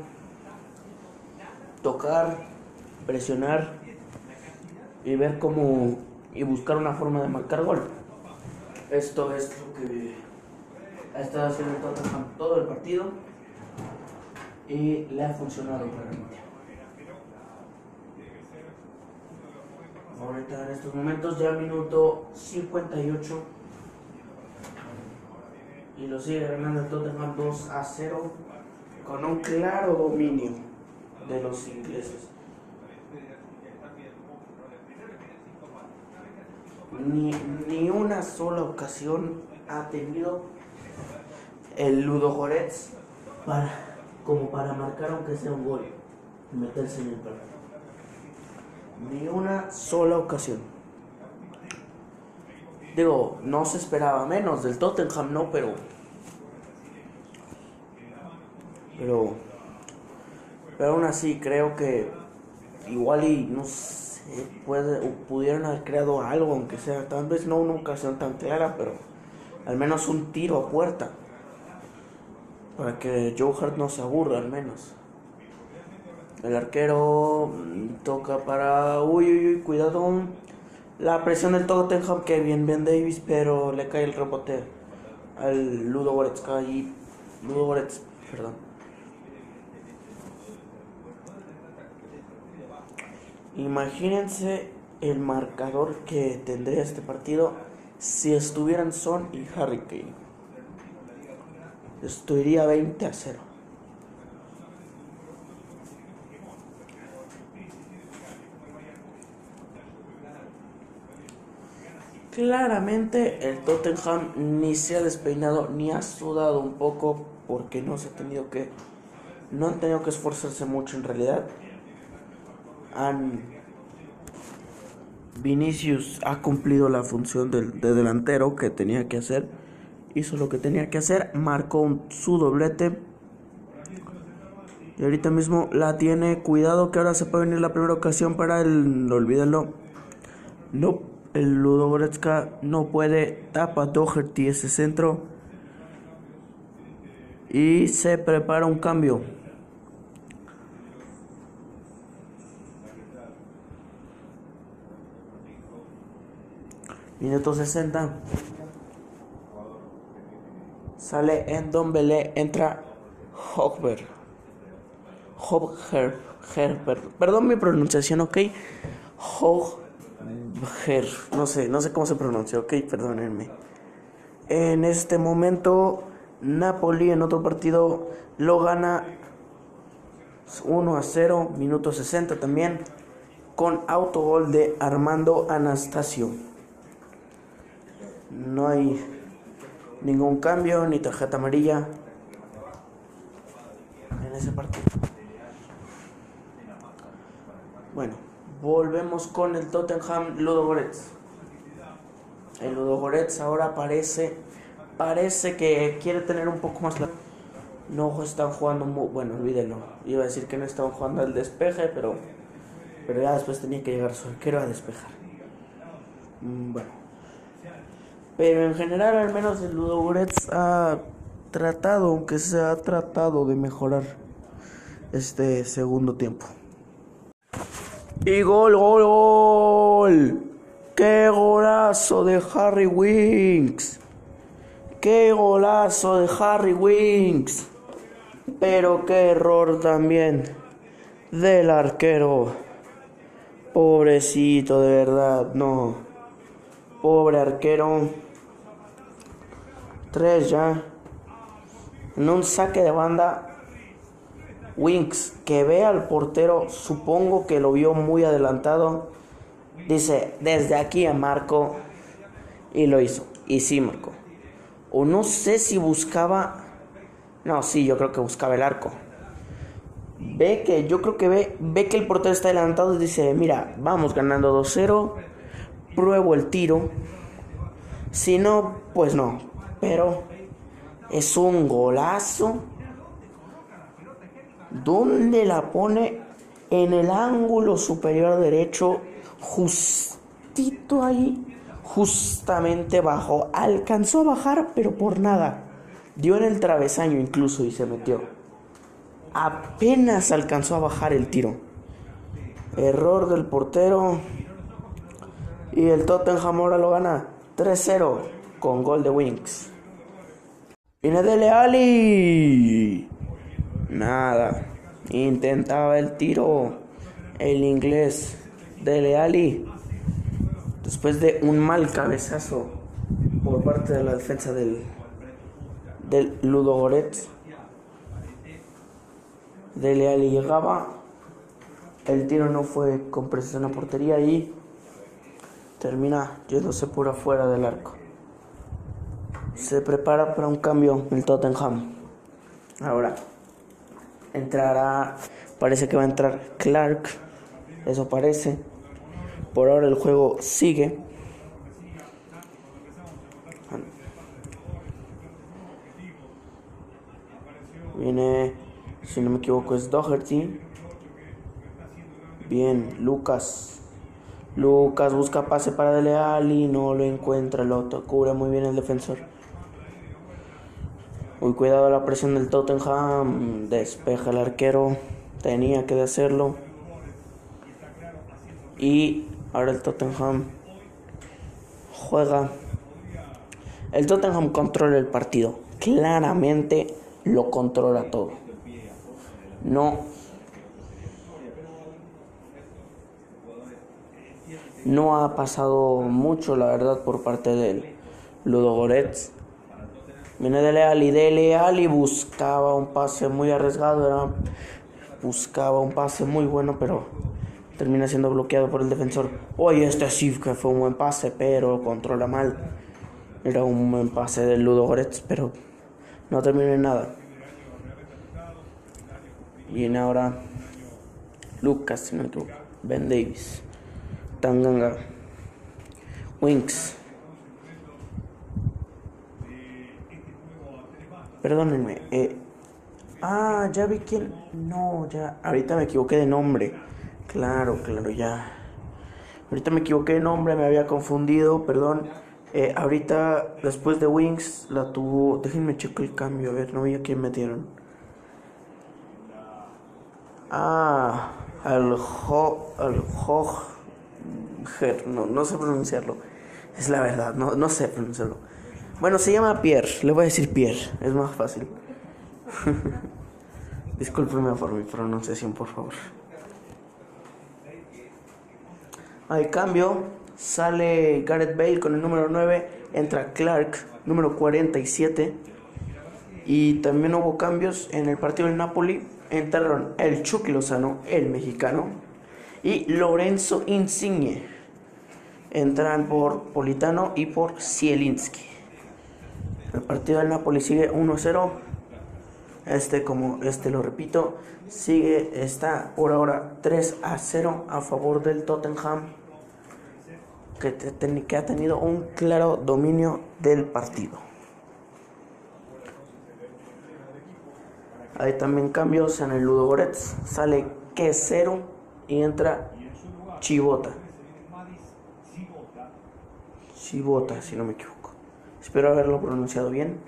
Tocar, presionar y ver cómo y buscar una forma de marcar gol. Esto es lo que ha estado haciendo todo el partido y le ha funcionado claramente. Ahorita en estos momentos ya minuto 58 y lo sigue ganando el Tottenham 2 a 0 con un claro dominio de los ingleses. Ni, ni una sola ocasión ha tenido el Ludo Goretz para, como para marcar aunque sea un gol y meterse en el partido. Ni una sola ocasión. Digo, no se esperaba menos del Tottenham, no, pero. Pero. Pero aún así, creo que. Igual y no sé, puede, pudieron haber creado algo, aunque sea, tal vez no una ocasión tan clara, pero al menos un tiro a puerta. Para que Joe Hart no se aburra, al menos. El arquero mm, toca para. Uy, uy, uy, cuidado. La presión del Tottenham, que bien, Ben Davis, pero le cae el rebote al Ludo Goretzka y. Ludo Goretz, perdón. Imagínense el marcador que tendría este partido si estuvieran Son y Harry Kane. Esto iría 20 a 0. Claramente el Tottenham ni se ha despeinado ni ha sudado un poco porque no se ha tenido que no han tenido que esforzarse mucho en realidad. Han Vinicius ha cumplido la función de, de delantero que tenía que hacer. Hizo lo que tenía que hacer, marcó su doblete. Y ahorita mismo la tiene. Cuidado que ahora se puede venir la primera ocasión para el. Olvídenlo. No el Ludo Goretzka no puede, tapa Doherty ese centro y se prepara un cambio. Minuto 60. Sale en Don Belé, entra Hogber. Hogber. Perdón mi pronunciación, ok. No sé, no sé cómo se pronuncia, ok, perdónenme. En este momento, Napoli en otro partido lo gana 1 a 0, minuto 60 también, con autogol de Armando Anastasio. No hay ningún cambio ni tarjeta amarilla en ese partido. Bueno. Volvemos con el Tottenham Ludogorets. El Ludogorets ahora parece parece que quiere tener un poco más la no están jugando muy bueno, olvídenlo. Iba a decir que no estaban jugando al despeje, pero pero ya después tenía que llegar su arquero a despejar. Mm, bueno. Pero en general al menos el Ludogorets ha tratado, aunque se ha tratado de mejorar este segundo tiempo. Y gol, gol, gol. ¡Qué golazo de Harry Winks! ¡Qué golazo de Harry Winks! Pero qué error también del arquero. Pobrecito, de verdad, no. Pobre arquero. Tres ya. En un saque de banda Winks, que ve al portero, supongo que lo vio muy adelantado, dice, desde aquí a Marco, y lo hizo, y sí marcó. O no sé si buscaba, no, sí, yo creo que buscaba el arco. Ve que, yo creo que ve, ve que el portero está adelantado y dice, mira, vamos ganando 2-0, pruebo el tiro, si no, pues no, pero es un golazo ¿Dónde la pone en el ángulo superior derecho, justito ahí, justamente bajo. Alcanzó a bajar, pero por nada. Dio en el travesaño incluso y se metió. Apenas alcanzó a bajar el tiro. Error del portero. Y el Tottenham ahora lo gana 3-0 con gol de Winks. Viene Dele Ali. Nada. Intentaba el tiro. El inglés. Dele Ali. Después de un mal cabezazo por parte de la defensa del, del Ludo Goretz. Dele Ali llegaba. El tiro no fue con precisión a portería y termina yéndose por afuera del arco. Se prepara para un cambio el Tottenham. Ahora entrará, parece que va a entrar Clark, eso parece. Por ahora el juego sigue. Viene, si no me equivoco, es Doherty. Bien, Lucas. Lucas busca pase para Dele y no lo encuentra. Lo cubre muy bien el defensor. Cuidado la presión del Tottenham. Despeja el arquero. Tenía que hacerlo. Y ahora el Tottenham juega. El Tottenham controla el partido. Claramente lo controla todo. No. No ha pasado mucho, la verdad, por parte del Ludo Goretz. Viene Dele Ali, Dele Ali buscaba un pase muy arriesgado, era, buscaba un pase muy bueno, pero termina siendo bloqueado por el defensor. Oye, este sí que fue un buen pase, pero controla mal. Era un buen pase del Ludo Goretz, pero no terminó en nada. Viene ahora Lucas, no Ben Davis, Tanganga, Winks. Perdónenme. Eh, ah, ya vi quién. No, ya. Ahorita me equivoqué de nombre. Claro, claro, ya. Ahorita me equivoqué de nombre, me había confundido, perdón. Eh, ahorita, después de Wings, la tuvo. Déjenme checar el cambio, a ver, no vi a quién metieron. Ah, al Ho. Al Ho. No, no sé pronunciarlo. Es la verdad, no, no sé pronunciarlo. Bueno, se llama Pierre. Le voy a decir Pierre. Es más fácil. [laughs] Discúlpeme por mi pronunciación, por favor. Al cambio, sale Gareth Bale con el número 9. Entra Clark, número 47. Y también hubo cambios en el partido del Napoli. Entraron el Chucky Lozano, el mexicano. Y Lorenzo Insigne. Entran por Politano y por Zielinski. El partido del Napoli sigue 1-0. Este, como este lo repito, sigue, está por ahora 3 a 0 a favor del Tottenham, que, que ha tenido un claro dominio del partido. Hay también cambios en el Ludo Goretz. Sale Quesero y entra Chivota. Chivota, si no me equivoco. Espero haberlo pronunciado bien.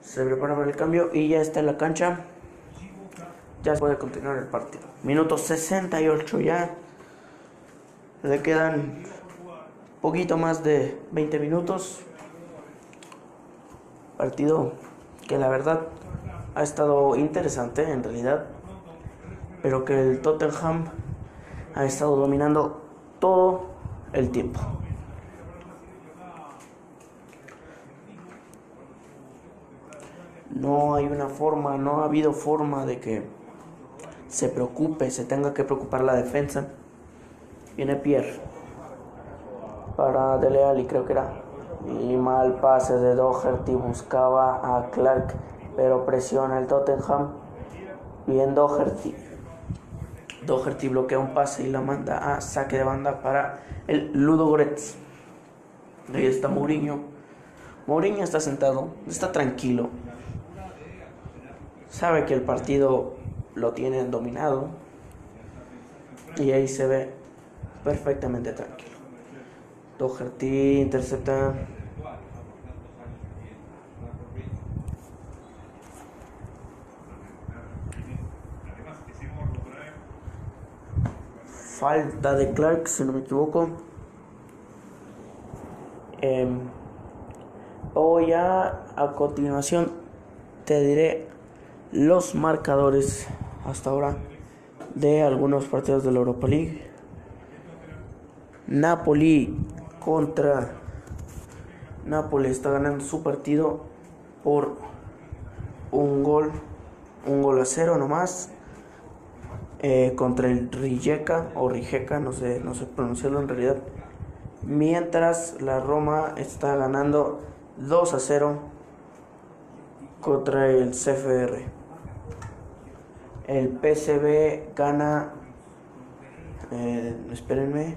Se prepara para el cambio y ya está en la cancha. Ya se puede continuar el partido. Minuto 68 ya. Le quedan poquito más de 20 minutos. Partido que la verdad ha estado interesante en realidad. Pero que el Tottenham ha estado dominando todo el tiempo. No hay una forma, no ha habido forma de que se preocupe, se tenga que preocupar la defensa. Viene Pierre para Dele y creo que era. Y mal pase de Doherty, buscaba a Clark, pero presiona el Tottenham. Bien Doherty. Doherty bloquea un pase y la manda a saque de banda para el Ludo Goretz. Ahí está Mourinho. Mourinho está sentado, está tranquilo sabe que el partido lo tienen dominado y ahí se ve perfectamente tranquilo. Doherty intercepta. Falta de Clark, si no me equivoco. Eh, Hoy a, a continuación te diré los marcadores hasta ahora de algunos partidos de la Europa League. Napoli contra Napoli está ganando su partido por un gol, un gol a cero nomás. Eh, contra el Rijeka o Rijeka, no sé, no sé pronunciarlo en realidad. Mientras la Roma está ganando 2 a 0 contra el CFR. El PSV gana, eh, espérenme,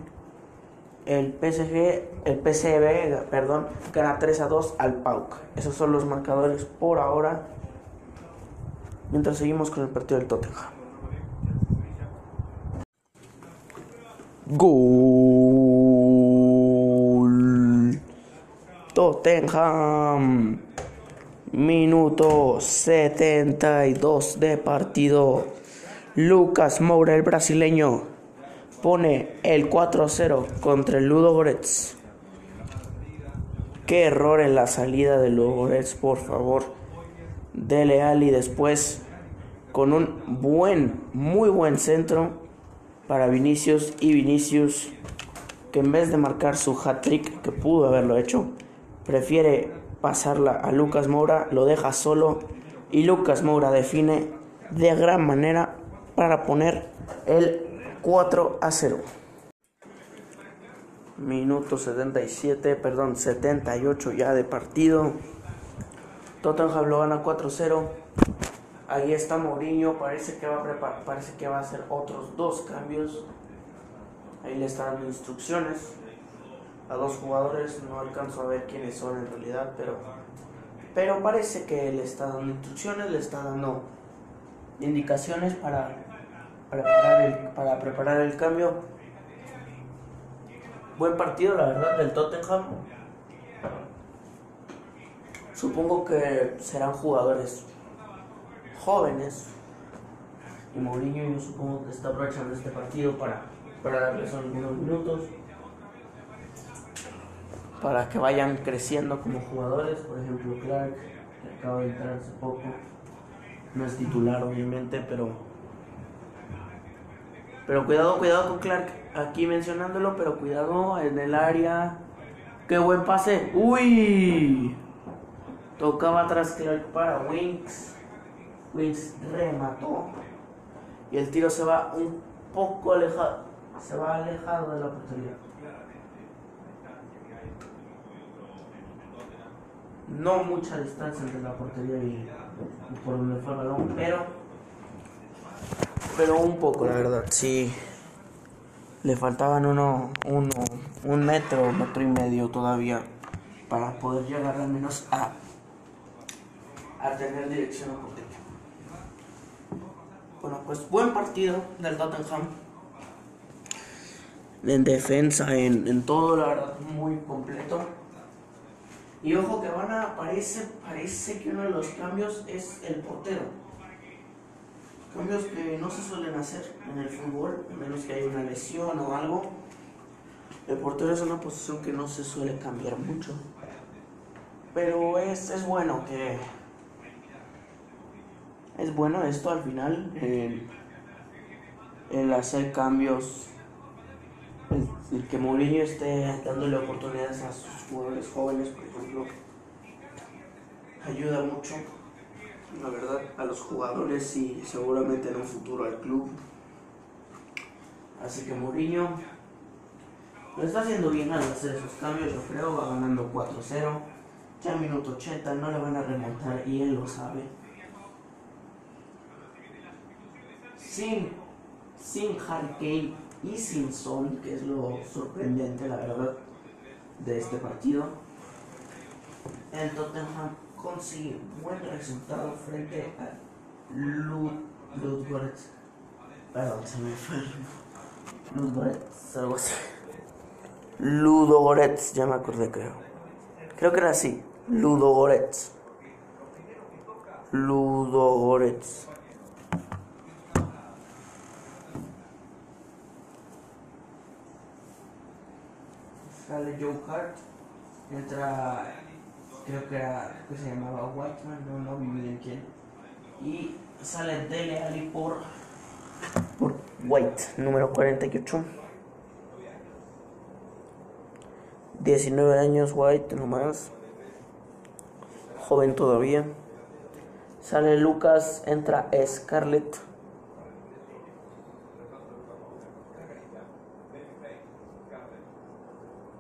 el PSG, el PSV, perdón, gana 3 a 2 al PAUC. Esos son los marcadores por ahora. Mientras seguimos con el partido del Tottenham. Gol. Tottenham. Minuto 72 de partido. Lucas Moura, el brasileño, pone el 4-0 contra el Ludo Goretz. Qué error en la salida de Ludo Goretz, por favor. Dele Ali después con un buen, muy buen centro para Vinicius y Vinicius que en vez de marcar su hat-trick que pudo haberlo hecho, prefiere pasarla a Lucas Moura, lo deja solo y Lucas Moura define de gran manera para poner el 4 a 0. Minuto 77, perdón, 78 ya de partido. Tottenham lo gana 4-0. Ahí está Mourinho, parece que va a parece que va a hacer otros dos cambios. Ahí le está dando instrucciones a dos jugadores, no alcanzo a ver quiénes son en realidad, pero pero parece que le está dando instrucciones, le está dando indicaciones para preparar el, para preparar el cambio. Buen partido, la verdad, del Tottenham. Supongo que serán jugadores jóvenes. Y Mourinho yo supongo que está aprovechando este partido para, para darles algunos minutos. Para que vayan creciendo como jugadores. Por ejemplo, Clark, que acaba de entrar hace poco. No es titular obviamente, pero... Pero cuidado, cuidado con Clark. Aquí mencionándolo, pero cuidado en el área. ¡Qué buen pase! ¡Uy! Tocaba atrás Clark para Winks. Winks remató. Y el tiro se va un poco alejado. Se va alejado de la portería. No mucha distancia entre la portería y, por donde fue el balón, pero. Pero un poco, la verdad, sí. Le faltaban uno, uno, un metro, metro y medio todavía para poder llegar al menos a a tener dirección a portería. Bueno, pues buen partido del Tottenham. En defensa, en, en todo, la verdad, muy completo. Y ojo que van a, parece, parece que uno de los cambios es el portero. Cambios que no se suelen hacer en el fútbol, a menos que haya una lesión o algo. El portero es una posición que no se suele cambiar mucho. Pero es, es bueno que, es bueno esto al final, el, el hacer cambios, el, que Mourinho esté dándole oportunidades a sus jugadores jóvenes, por ejemplo, ayuda mucho, la verdad, a los jugadores y seguramente en un futuro al club. Así que Mourinho lo está haciendo bien al hacer esos cambios, yo creo, va ganando 4-0. Ya minuto 80 no le van a remontar y él lo sabe. sin, sin Harry y sin Son, que es lo sorprendente, la verdad, de este partido. El Tottenham consigue buen resultado frente a Ludogorets. Perdón, se me fue. Ludogorets, algo así. Ludogorets, ya me acordé, creo. Creo que era así. Ludogorets. Ludogorets. Sale Joe Hart, entra creo que era, que se llamaba Whiteman, no, no vi bien quién. Y sale Dele Ali por, por White, número 48. 19 años, White nomás. Joven todavía. Sale Lucas, entra Scarlett.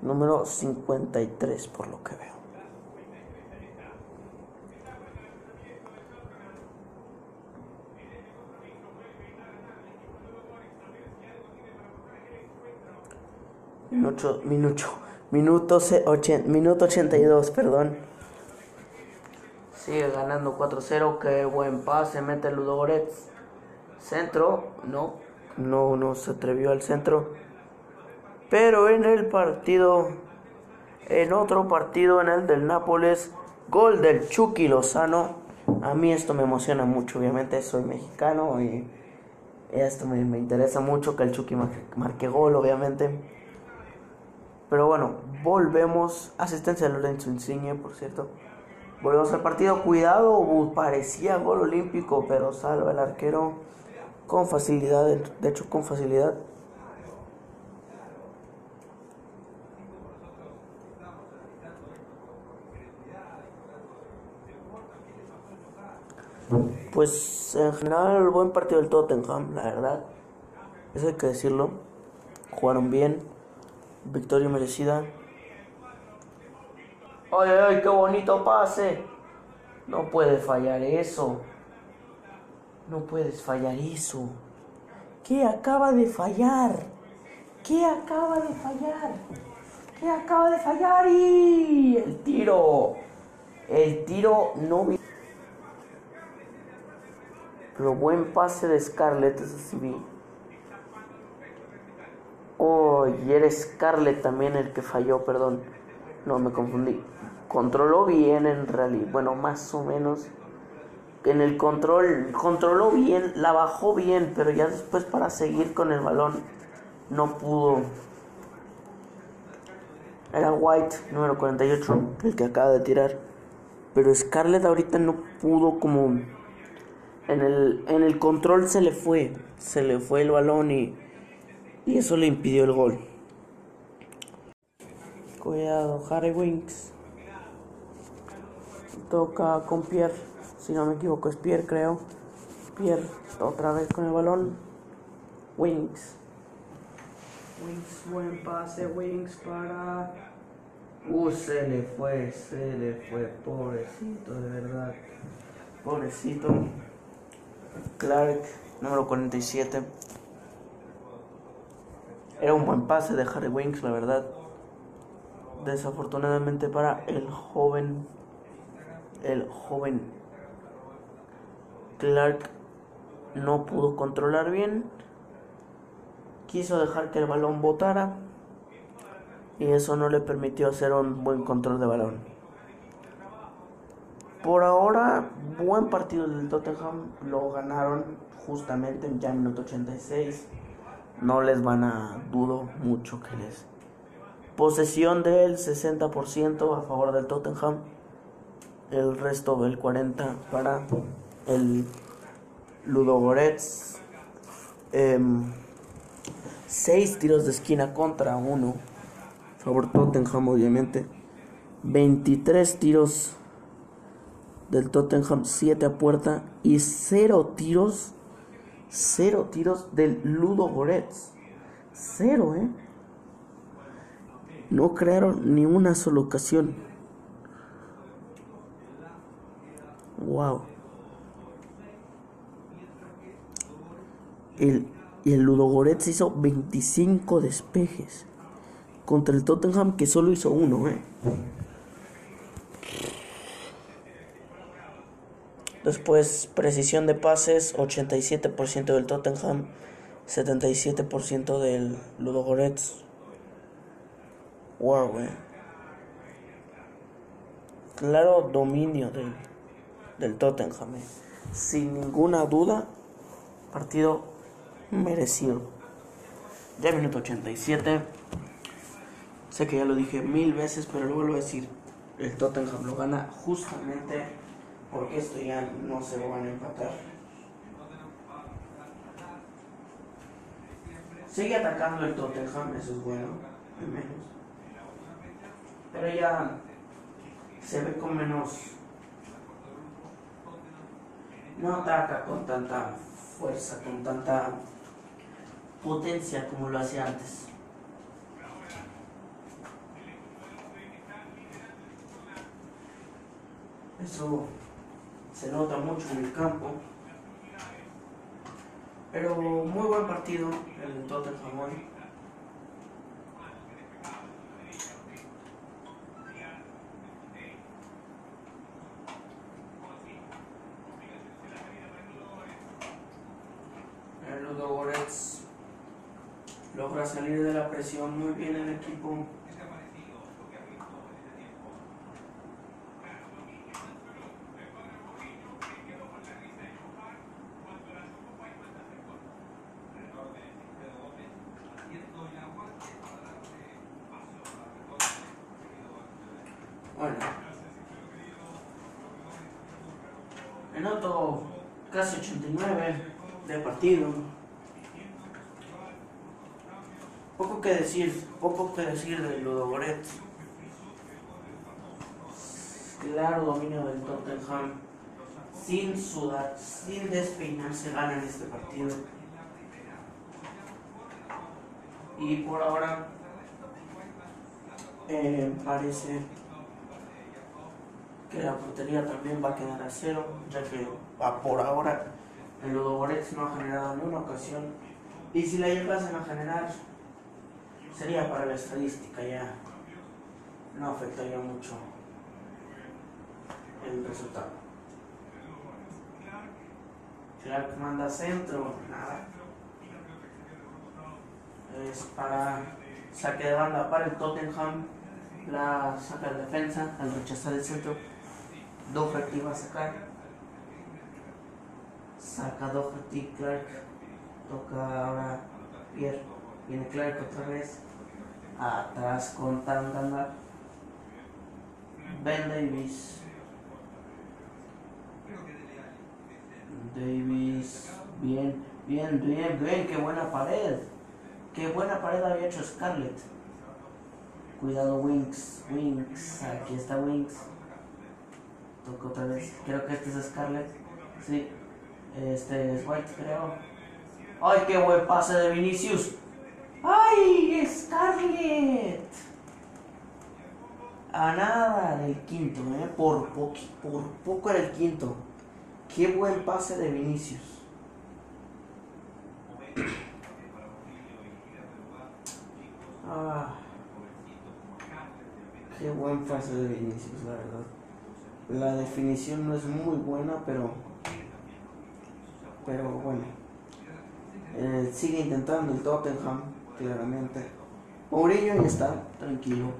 Número 53 por lo que veo. Minuto, minuto, minuto, minuto 82, perdón. Sigue ganando 4-0. Qué buen pase. Mete Ludogorets. Centro. No. No, no se atrevió al centro. Pero en el partido. En otro partido, en el del Nápoles. Gol del Chucky Lozano. A mí esto me emociona mucho. Obviamente soy mexicano y esto me, interesa mucho que el Chucky marque gol, obviamente. Pero bueno, volvemos. Asistencia de Lorenzo Insigne, por cierto. Volvemos al partido. Cuidado, parecía gol olímpico, pero salva el arquero con facilidad. De hecho, con facilidad. Pues en general, buen partido del Tottenham, la verdad. Eso hay que decirlo. Jugaron bien Victoria merecida. ¡Ay, ay! ¡Qué bonito pase! No puedes fallar eso. No puedes fallar eso. ¿Qué acaba de fallar? ¿Qué acaba de fallar? ¿Qué acaba de fallar? Y el tiro. El tiro no Pero buen pase de Scarlett, eso sí vi. Oh, y era Scarlett también el que falló, perdón. No, me confundí. Controló bien en realidad, bueno, más o menos. En el control, controló bien, la bajó bien, pero ya después para seguir con el balón no pudo. Era White, número 48, el que acaba de tirar. Pero Scarlett ahorita no pudo como... En el, en el control se le fue, se le fue el balón y y eso le impidió el gol. Cuidado, Harry Winks. Toca con Pierre, si no me equivoco es Pierre creo. Pierre otra vez con el balón. Winks. Winks, buen pase, Winks para... Uh, se le fue, se le fue, pobrecito, de verdad. Pobrecito. Clark, número 47. Era un buen pase de Harry Winks, la verdad. Desafortunadamente para el joven, el joven Clark no pudo controlar bien. Quiso dejar que el balón botara y eso no le permitió hacer un buen control de balón. Por ahora, buen partido del Tottenham, lo ganaron justamente en ya minuto 86 no les van a dudo mucho que les posesión del 60% a favor del Tottenham el resto del 40 para el Ludogorets. Eh, seis tiros de esquina contra uno favor Tottenham obviamente. 23 tiros del Tottenham 7 a puerta y 0 tiros Cero tiros del Ludo Goretz. Cero, ¿eh? No crearon ni una sola ocasión. Wow. El, y el Ludogorets hizo 25 despejes contra el Tottenham que solo hizo uno, ¿eh? Después, precisión de pases, 87% del Tottenham, 77% del Ludogorets. Wow. Claro dominio del, del Tottenham, eh. sin ninguna duda, partido merecido. Ya minuto 87. Sé que ya lo dije mil veces, pero lo vuelvo a decir. el Tottenham lo gana justamente porque esto ya no se lo van a empatar. Sigue atacando el Tottenham, eso es bueno, al menos. Pero ya se ve con menos... No ataca con tanta fuerza, con tanta potencia como lo hacía antes. Eso se nota mucho en el campo. Pero muy buen partido el Tottenham hoy. El Ludo Goretz logra salir de la presión muy bien el equipo. Bueno. Minuto casi 89 de partido. Poco que decir, poco que decir de Ludogoret. Claro dominio del Tottenham. Sin sudar, sin despeinarse, ganan este partido. Y por ahora eh, parece que la portería también va a quedar a cero, ya que por ahora el Ludogorets no ha generado ninguna ocasión. Y si la llegasen a generar, sería para la estadística ya. No afectaría mucho el resultado. Clark manda centro, nada. Es para saque de banda para el Tottenham. La saca de defensa al rechazar el centro. Doherty va a sacar. Saca Doherty, Clark. Toca ahora Pierre. Viene Clark otra vez. Atrás con Tanganga. Ben Davis. Davis. Bien, bien, bien, bien. Qué buena pared. Qué buena pared había hecho Scarlett. Cuidado Winks. Winks. Aquí está Winks. Toco otra vez. Creo que este es Scarlett. Sí. Este es White, creo. ¡Ay, qué buen pase de Vinicius! ¡Ay, Scarlett! A nada del quinto, ¿eh? Por, poqui, por poco era el quinto. ¡Qué buen pase de Vinicius! Ah, qué buen pase de Vinicius, la verdad. La definición no es muy buena, pero. Pero bueno. Eh, sigue intentando el Tottenham, claramente. Mourinho ya está tranquilo.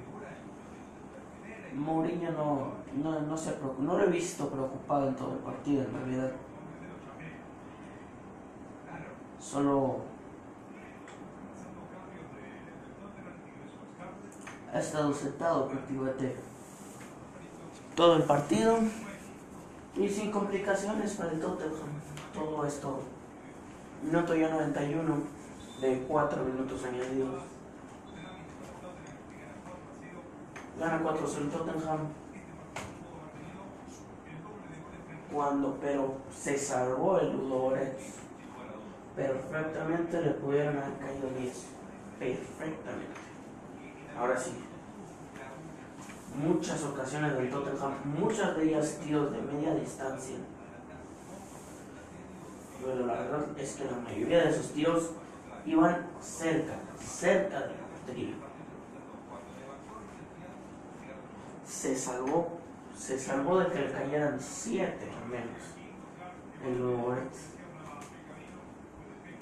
Mourinho no, no, no, se no lo he visto preocupado en todo el partido, en realidad. Solo ha estado sentado prácticamente todo el partido y sin complicaciones para el Tottenham. Todo esto, minuto ya 91 de 4 minutos añadidos. Gana 4 el Tottenham. Cuando, pero se salvó el Ludogorets. Perfectamente le pudieron haber caído 10. Perfectamente. Ahora sí muchas ocasiones del Tottenham, muchas de ellas tiros de media distancia. Pero la verdad es que la mayoría de esos tiros iban cerca, cerca de la portería. Se salvó, se salvó de que le cayeran 7 al menos en los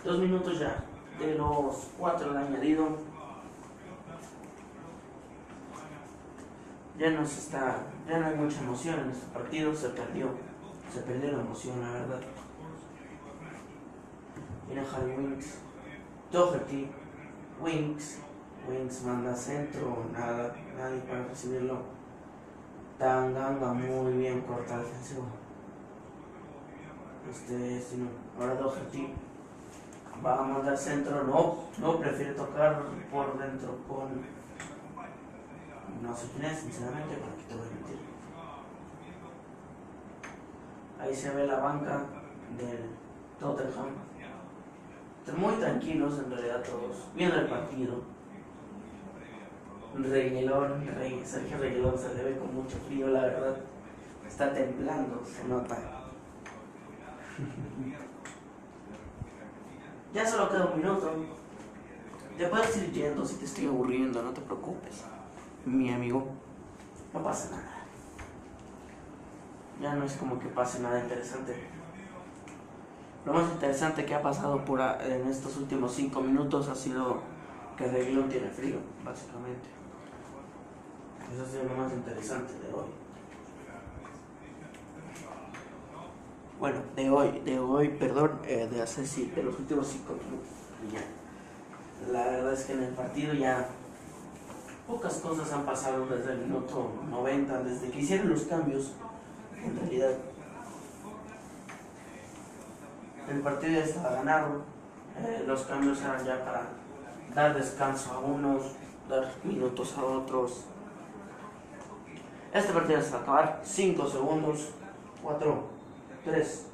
Dos minutos ya, de los cuatro de añadido, ya no se está, ya no hay mucha emoción en este partido, se perdió, se perdió la emoción, la verdad. Mira Harry Winks, Doherty, Winks, Winks manda centro, nada, nadie para recibirlo. Tanganga muy bien corta defensivo. Este, no, ahora Doherty va a mandar centro, no, no, prefiere tocar por dentro con, no es, sinceramente, para que te voy a mentir. Ahí se ve la banca del Tottenham. Muy tranquilos en realidad todos, viendo el partido. Reguilón, Rey, Sergio Reguilón se le ve con mucho frío, la verdad. Está temblando, se nota. Ya solo queda un minuto. Te puedes ir yendo si te estoy aburriendo, no te preocupes. Mi amigo, no pasa nada. Ya no es como que pase nada interesante. Lo más interesante que ha pasado por en estos últimos cinco minutos ha sido que Reguilón tiene frío, básicamente. Eso sido lo más interesante de hoy. Bueno, de hoy, de hoy, perdón, eh, de hace sí, de los últimos cinco minutos. Ya. La verdad es que en el partido ya pocas cosas han pasado desde el minuto 90, desde que hicieron los cambios. En realidad, el partido ya estaba ganado. Eh, los cambios eran ya para dar descanso a unos, dar minutos a otros. Este partido se va a acabar 5 segundos. 4, 3,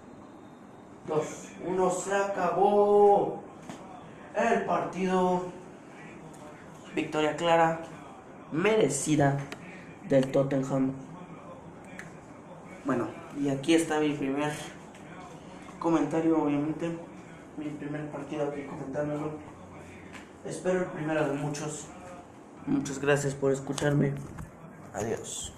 2, 1. Se acabó el partido. Victoria clara, merecida del Tottenham. Bueno, y aquí está mi primer comentario, obviamente. Mi primer partido aquí comentándolo. Espero el primero de muchos. Muchas gracias por escucharme. Adiós.